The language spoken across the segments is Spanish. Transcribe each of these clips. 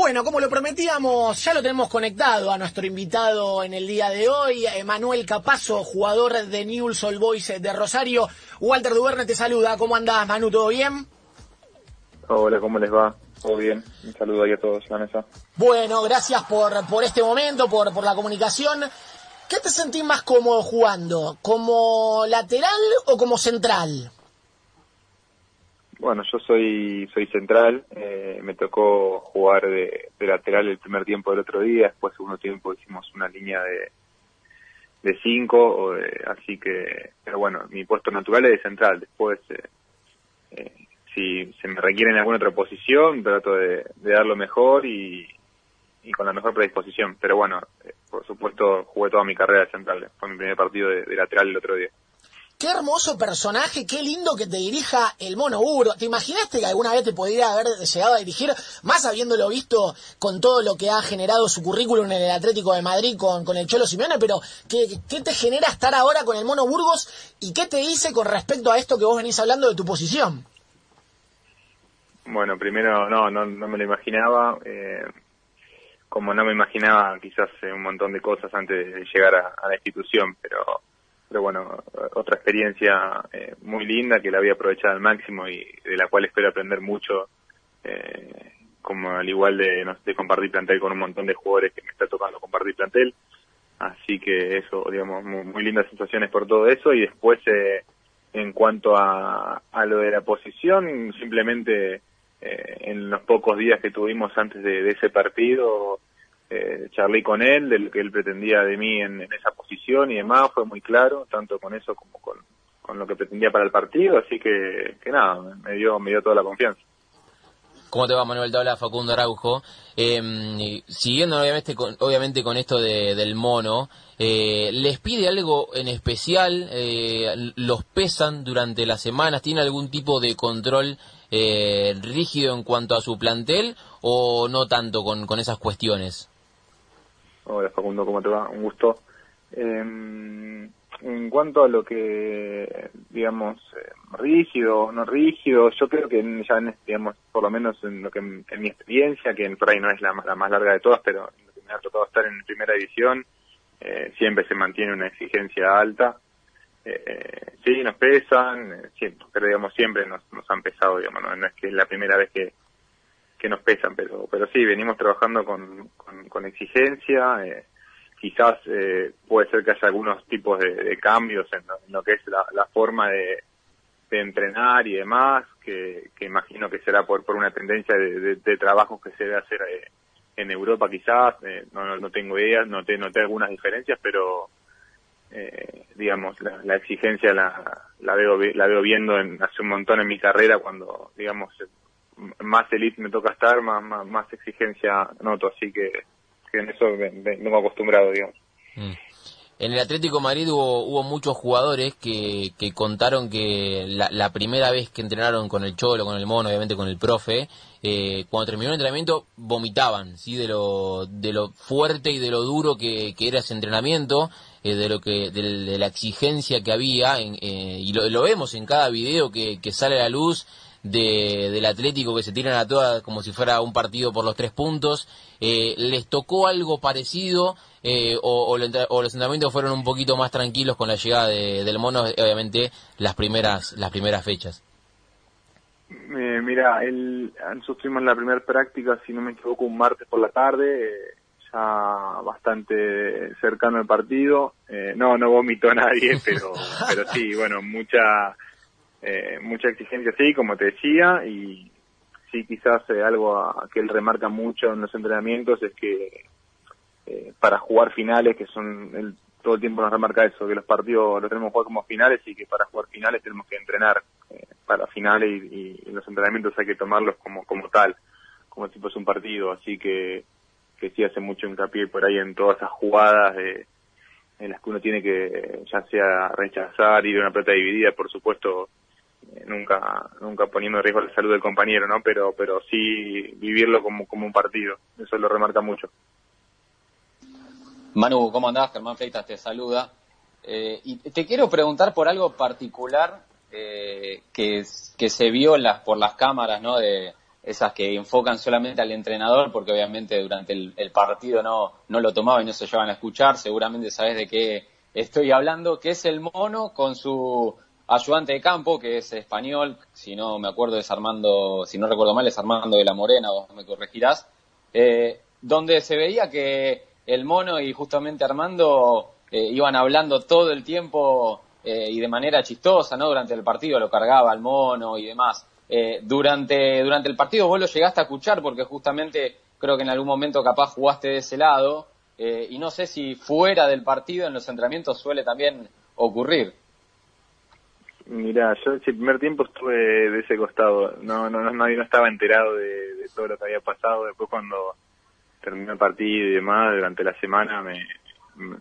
Bueno, como lo prometíamos, ya lo tenemos conectado a nuestro invitado en el día de hoy, Manuel Capazo, jugador de Newell's Old Boys de Rosario. Walter Duverne te saluda. ¿Cómo andás, Manu? ¿Todo bien? Hola, ¿cómo les va? Todo bien. Un saludo ahí a todos en la mesa. Bueno, gracias por, por este momento, por, por la comunicación. ¿Qué te sentís más cómodo jugando? ¿Como lateral o como central? Bueno, yo soy soy central, eh, me tocó jugar de, lateral el primer tiempo del otro día, después segundo tiempo hicimos una línea de de cinco, así que, pero bueno, mi puesto natural es de central, después eh, eh, si se me requiere en alguna otra posición, trato de, dar lo mejor y, y, con la mejor predisposición, pero bueno, por supuesto jugué toda mi carrera de central, fue mi primer partido de lateral el otro día. Qué hermoso personaje, qué lindo que te dirija el mono Uro. ¿Te imaginaste que alguna vez te podría haber llegado a dirigir, más habiéndolo visto con todo lo que ha generado su currículum en el Atlético de Madrid con, el Cholo Simeone? Pero, ¿qué, ¿qué, te genera estar ahora con el mono Burgos y qué te dice con respecto a esto que vos venís hablando de tu posición? Bueno, primero, no, no, no me lo imaginaba. Eh, como no me imaginaba quizás un montón de cosas antes de llegar a la institución, pero pero bueno, otra experiencia eh, muy linda que la había aprovechado al máximo y de la cual espero aprender mucho, eh, como al igual de, no de compartir plantel con un montón de jugadores que me está tocando compartir plantel. Así que eso, digamos, muy, lindas sensaciones por todo eso. Y después, eh, en cuanto a, a lo de la posición, simplemente en los pocos días que tuvimos antes de ese partido, eh, charlé con él de lo que él pretendía de mí en, esa posición y demás, fue muy claro, tanto con eso como con, lo que pretendía para el partido, así que, que nada, me dio, me dio toda la confianza. ¿Cómo te va, Manuel? Te habla Facundo Araujo. Eh, siguiendo obviamente con, obviamente con esto de, del mono, eh, ¿les pide algo en especial? Eh, ¿Los pesan durante las semanas? ¿Tiene algún tipo de control eh, rígido en cuanto a su plantel o no tanto con, con esas cuestiones? Hola Facundo, ¿cómo te va? Un gusto. Em, en cuanto a lo que, digamos, eh, rígido o no rígido, yo creo que ya, digamos, por lo menos en lo que en, mi experiencia, que por ahí no es la, más larga de todas, pero en lo que me ha tocado estar en primera edición, eh, siempre se mantiene una exigencia alta. Eh, sí, nos pesan, siempre, pero digamos, siempre nos, nos han pesado, digamos, no es que es la primera vez que, que nos pesan, pero pero sí, venimos trabajando con, con, exigencia. Eh, quizás eh, puede ser que haya algunos tipos de, cambios en lo, que es la, forma de, de, entrenar y demás, que, imagino que será por, por una tendencia de, de, trabajos que se debe hacer eh, en Europa quizás, no, no, tengo ideas, noté, noté algunas diferencias, pero digamos, la, exigencia la, la, veo, la veo viendo en, hace un montón en mi carrera cuando, digamos, más elite me toca estar, más, más, exigencia noto, así que, en eso me, acostumbrado, digamos. Mm. En el Atlético Madrid hubo, hubo muchos jugadores que, que contaron que la, primera vez que entrenaron con el Cholo, con el Mono, obviamente con el profe, eh, cuando terminó el entrenamiento vomitaban, ¿sí? De lo, de lo fuerte y de lo duro que, que era ese entrenamiento, eh, de lo que, de, la exigencia que había, eh, y lo, lo, vemos en cada video que, que sale a la luz, de, del Atlético que se tiran a todas como si fuera un partido por los tres puntos. Eh, ¿Les tocó algo parecido eh, o, los entrenamientos fueron un poquito más tranquilos con la llegada del mono, obviamente las primeras, las primeras fechas? Eh, mira, el, nosotros la primera práctica, si no me equivoco, un martes por la tarde, ya bastante cercano al partido. no, no vomitó nadie, pero, pero sí, bueno, mucha eh, mucha exigencia, sí, como te decía, y sí, quizás eh, algo que él remarca mucho en los entrenamientos es que eh, para jugar finales, que son, él todo el tiempo nos remarca eso, que los partidos los tenemos que jugar como finales y que para jugar finales tenemos que entrenar para finales y, los entrenamientos hay que tomarlos como, como tal, como si fuese un partido, así que, que sí hace mucho hincapié por ahí en todas esas jugadas de en las que uno tiene que ya sea rechazar, ir a una pelota dividida, por supuesto, nunca nunca poniendo en riesgo la salud del compañero, ¿no? Pero pero sí vivirlo como, como un partido, eso lo remarca mucho. Manu, ¿cómo andás? Germán Fleitas te saluda. Eh, y te quiero preguntar por algo particular eh, que, que se vio las, por las cámaras ¿no? de, esas que enfocan solamente al entrenador, porque obviamente durante el, partido no, no lo tomaba y no se llevan a escuchar, seguramente sabes de qué estoy hablando, que es el mono con su ayudante de campo, que es español, si no me acuerdo es Armando, si no recuerdo mal es Armando de la Morena, o me corregirás, eh, donde se veía que el mono y justamente Armando eh, iban hablando todo el tiempo eh, y de manera chistosa, ¿no? Durante el partido lo cargaba al mono y demás. durante, durante el partido vos lo llegaste a escuchar porque justamente creo que en algún momento capaz jugaste de ese lado y no sé si fuera del partido en los entrenamientos suele también ocurrir. Mira, yo el primer tiempo estuve de ese costado, no no no, no estaba enterado de, todo lo que había pasado. Después cuando terminó el partido y demás, durante la semana me,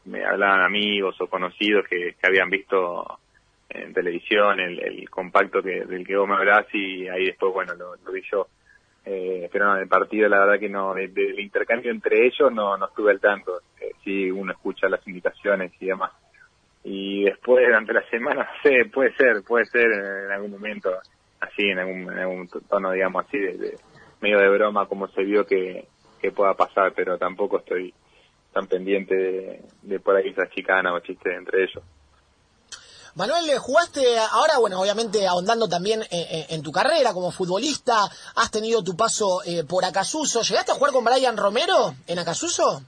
me hablaban amigos o conocidos que, habían visto en televisión el, compacto que, del que vos me hablás y ahí después, bueno, lo, vi yo. Eh, pero no, el partido la verdad que no, del intercambio entre ellos no, no estuve al tanto. Eh, sí, uno escucha las invitaciones y demás y después durante la semana, sé, puede ser, puede ser en algún momento así, en algún, tono, digamos así, de, medio de broma, como se vio que, que pueda pasar, pero tampoco estoy tan pendiente de, por ahí esa chicana o chistes entre ellos. Manuel, jugaste ahora, bueno, obviamente ahondando también en, tu carrera como futbolista, has tenido tu paso eh, por Acasuso. ¿Llegaste a jugar con Brian Romero en Acasuso?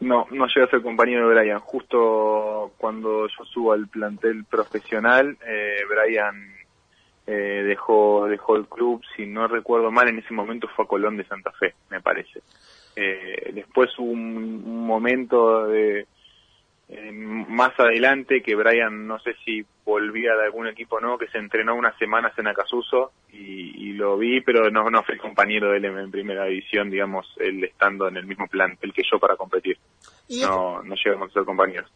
No, no llegué a ser compañero de Brian. Justo cuando yo subo al plantel profesional, eh, Brian eh, dejó dejó el club, si no recuerdo mal, en ese momento fue a Colón de Santa Fe, me parece. Eh, después hubo un momento de, eh, más adelante que Brian no sé si volvía de algún equipo no que se entrenó unas semanas en Acasuso y, lo vi pero no no fui compañero de él en, primera división digamos él estando en el mismo plantel que yo para competir. No no llegamos a ser compañeros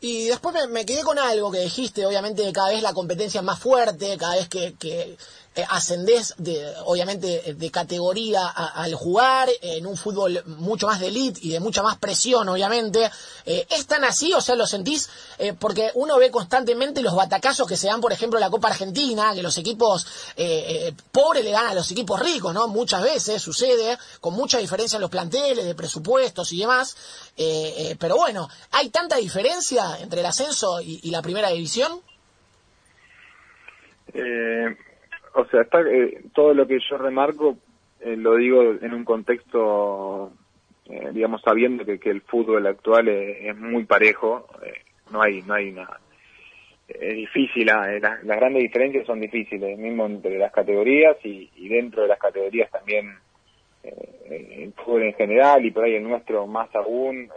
y después me, quedé con algo que dijiste, obviamente cada vez la competencia es más fuerte, cada vez que, que eh, ascendés, de, obviamente, de categoría al jugar en un fútbol mucho más de elite y de mucha más presión, obviamente. Eh, ¿Es tan así? O sea, ¿lo sentís? Eh, porque uno ve constantemente los batacazos que se dan, por ejemplo, en la Copa Argentina, que los equipos pobres le ganan a los equipos ricos, ¿no? Muchas veces sucede, con mucha diferencia en los planteles, de presupuestos y demás. pero bueno, ¿hay tanta diferencia entre el ascenso y, la primera división? Eh, o sea, está, eh, todo lo que yo remarco eh, lo digo en un contexto, eh, digamos, sabiendo que, el fútbol actual es, muy parejo, no hay, no hay nada. Es difícil, las grandes diferencias son difíciles, mismo entre las categorías y, y dentro de las categorías también el fútbol en general y por ahí el nuestro más aún,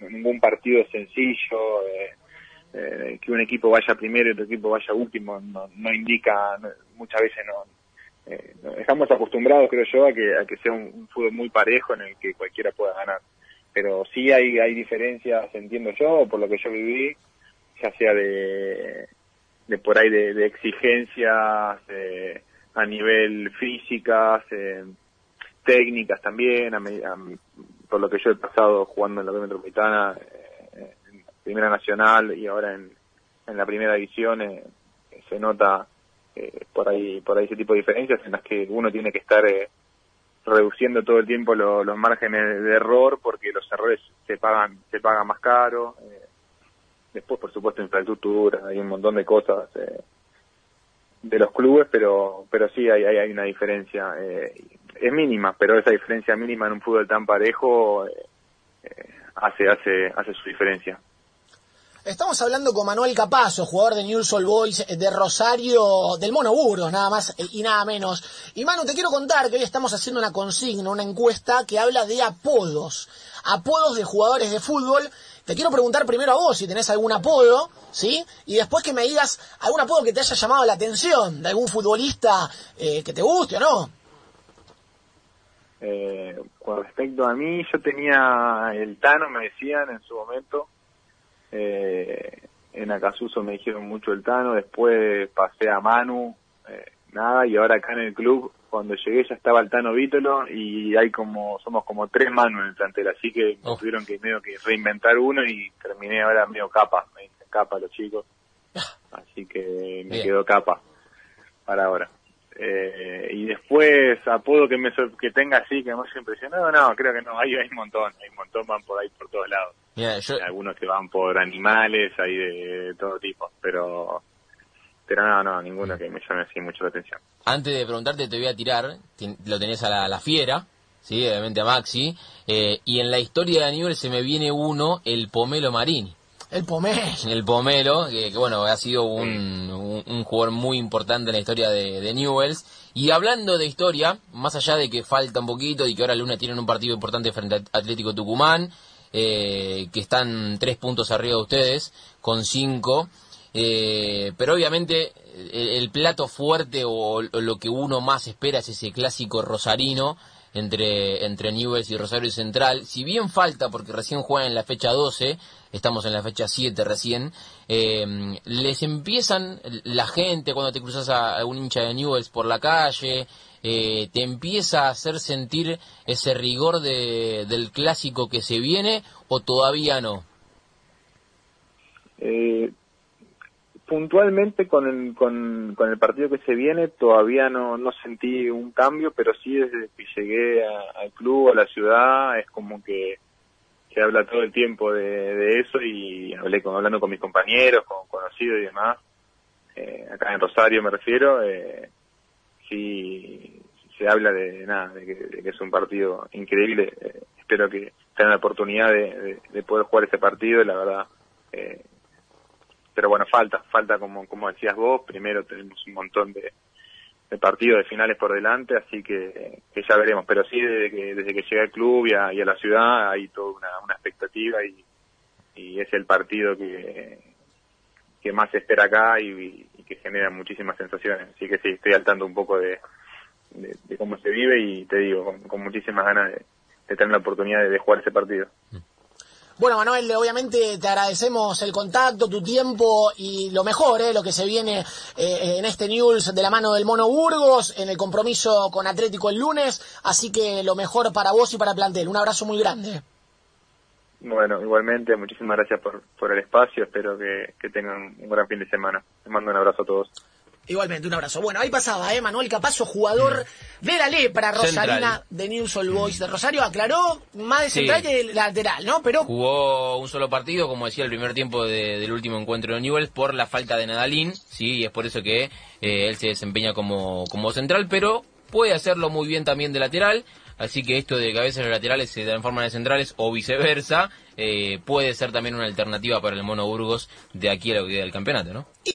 ningún partido sencillo, eh, eh, que un equipo vaya primero y otro equipo vaya último no, no indica, muchas veces eh, no, estamos acostumbrados creo yo a que, a que sea un, fútbol muy parejo en el que cualquiera pueda ganar. Pero sí hay hay diferencias entiendo yo por lo que yo viví ya sea de de por ahí de, exigencias a nivel físicas técnicas también por lo que yo he pasado jugando en la metropolitana Primera Nacional y ahora en, en la Primera División eh, se nota eh, por ahí por ahí ese tipo de diferencias en las que uno tiene que estar eh, reduciendo todo el tiempo los márgenes de error porque los errores se pagan se pagan más caro después por supuesto infraestructura hay un montón de cosas de los clubes pero pero sí hay hay, hay una diferencia es mínima pero esa diferencia mínima en un fútbol tan parejo hace hace hace su diferencia Estamos hablando con Manuel Capazo, jugador de News All Boys de Rosario, del Mono Burgos, nada más y nada menos. Y Manu, te quiero contar que hoy estamos haciendo una consigna, una encuesta que habla de apodos, apodos de jugadores de fútbol. Te quiero preguntar primero a vos si tenés algún apodo, ¿sí? Y después que me digas algún apodo que te haya llamado la atención, de algún futbolista eh, que te guste o no. Eh, con respecto a mí, yo tenía el Tano, me decían en su momento, eh, en Acasuso me dijeron mucho el Tano, después pasé a Manu, eh, nada, y ahora acá en el club, cuando llegué ya estaba el Tano Vítolo y hay como, somos como tres Manu en el plantel, así que oh. tuvieron que medio que reinventar uno y terminé ahora medio capa, me dicen capa los chicos, así que me quedó capa para ahora. Eh, y después, apodo que me que tenga así, que me haya impresionado, no, creo que no, hay, hay un montón, hay un montón, van por ahí por todos lados. Hay algunos que van por animales, hay de, todo tipo, pero pero no, no, ninguno que me llame así mucho la atención. Antes de preguntarte, te voy a tirar, lo tenés a la, fiera, sí, obviamente a Maxi, eh, y en la historia de Aníbal se me viene uno, el Pomelo Marini. El Pomelo. El Pomelo, que, bueno, ha sido un, jugador muy importante en la historia de, Newells. Y hablando de historia, más allá de que falta un poquito y que ahora Luna tiene un partido importante frente a Atlético Tucumán, eh, que están tres puntos arriba de ustedes, con cinco. Eh, pero obviamente el, plato fuerte o, lo que uno más espera es ese clásico rosarino entre, entre Newells y Rosario Central. Si bien falta, porque recién juegan en la fecha 12, estamos en la fecha 7 recién, eh, les empiezan la gente cuando te cruzas a, un hincha de Newells por la calle, eh, te empieza a hacer sentir ese rigor de, del clásico que se viene o todavía no? Eh, puntualmente con el, con, el partido que se viene todavía no, no sentí un cambio, pero sí desde que llegué al club, a la ciudad, es como que se habla todo el tiempo de, eso y hablé con, hablando con mis compañeros, con conocidos y demás, eh, acá en Rosario me refiero, eh, sí se habla de nada, de que, es un partido increíble, eh, espero que tengan la oportunidad de, de, poder jugar ese partido, la verdad. Eh, pero bueno, falta, falta como, como decías vos, primero tenemos un montón de, partidos de finales por delante, así que, ya veremos, pero sí desde que, desde que llegué al club y a, la ciudad hay toda una, expectativa y, es el partido que, que más se espera acá y, que genera muchísimas sensaciones, así que sí, estoy al tanto un poco de, cómo se vive y te digo, con, muchísimas ganas de, tener la oportunidad de, de jugar ese partido. Bueno, Manuel, obviamente te agradecemos el contacto, tu tiempo y lo mejor, eh, lo que se viene eh, en este News de la mano del Mono Burgos, en el compromiso con Atlético el lunes. Así que lo mejor para vos y para el plantel. Un abrazo muy grande. Bueno, igualmente, muchísimas gracias por, por el espacio. Espero que, que tengan un gran fin de semana. Les mando un abrazo a todos. Igualmente, un abrazo. Bueno, ahí pasaba, ¿eh? Manuel Capazo, jugador de la lepra Rosarina de News All Boys de Rosario. Aclaró más de central que lateral, ¿no? Pero Jugó un solo partido, como decía, el primer tiempo del último encuentro de Newells por la falta de Nadalín, sí, y es por eso que eh, él se desempeña como, como central, pero puede hacerlo muy bien también de lateral. Así que esto de que a veces los laterales se dan en forma de centrales o viceversa, eh, puede ser también una alternativa para el Mono Burgos de aquí a queda del campeonato, ¿no?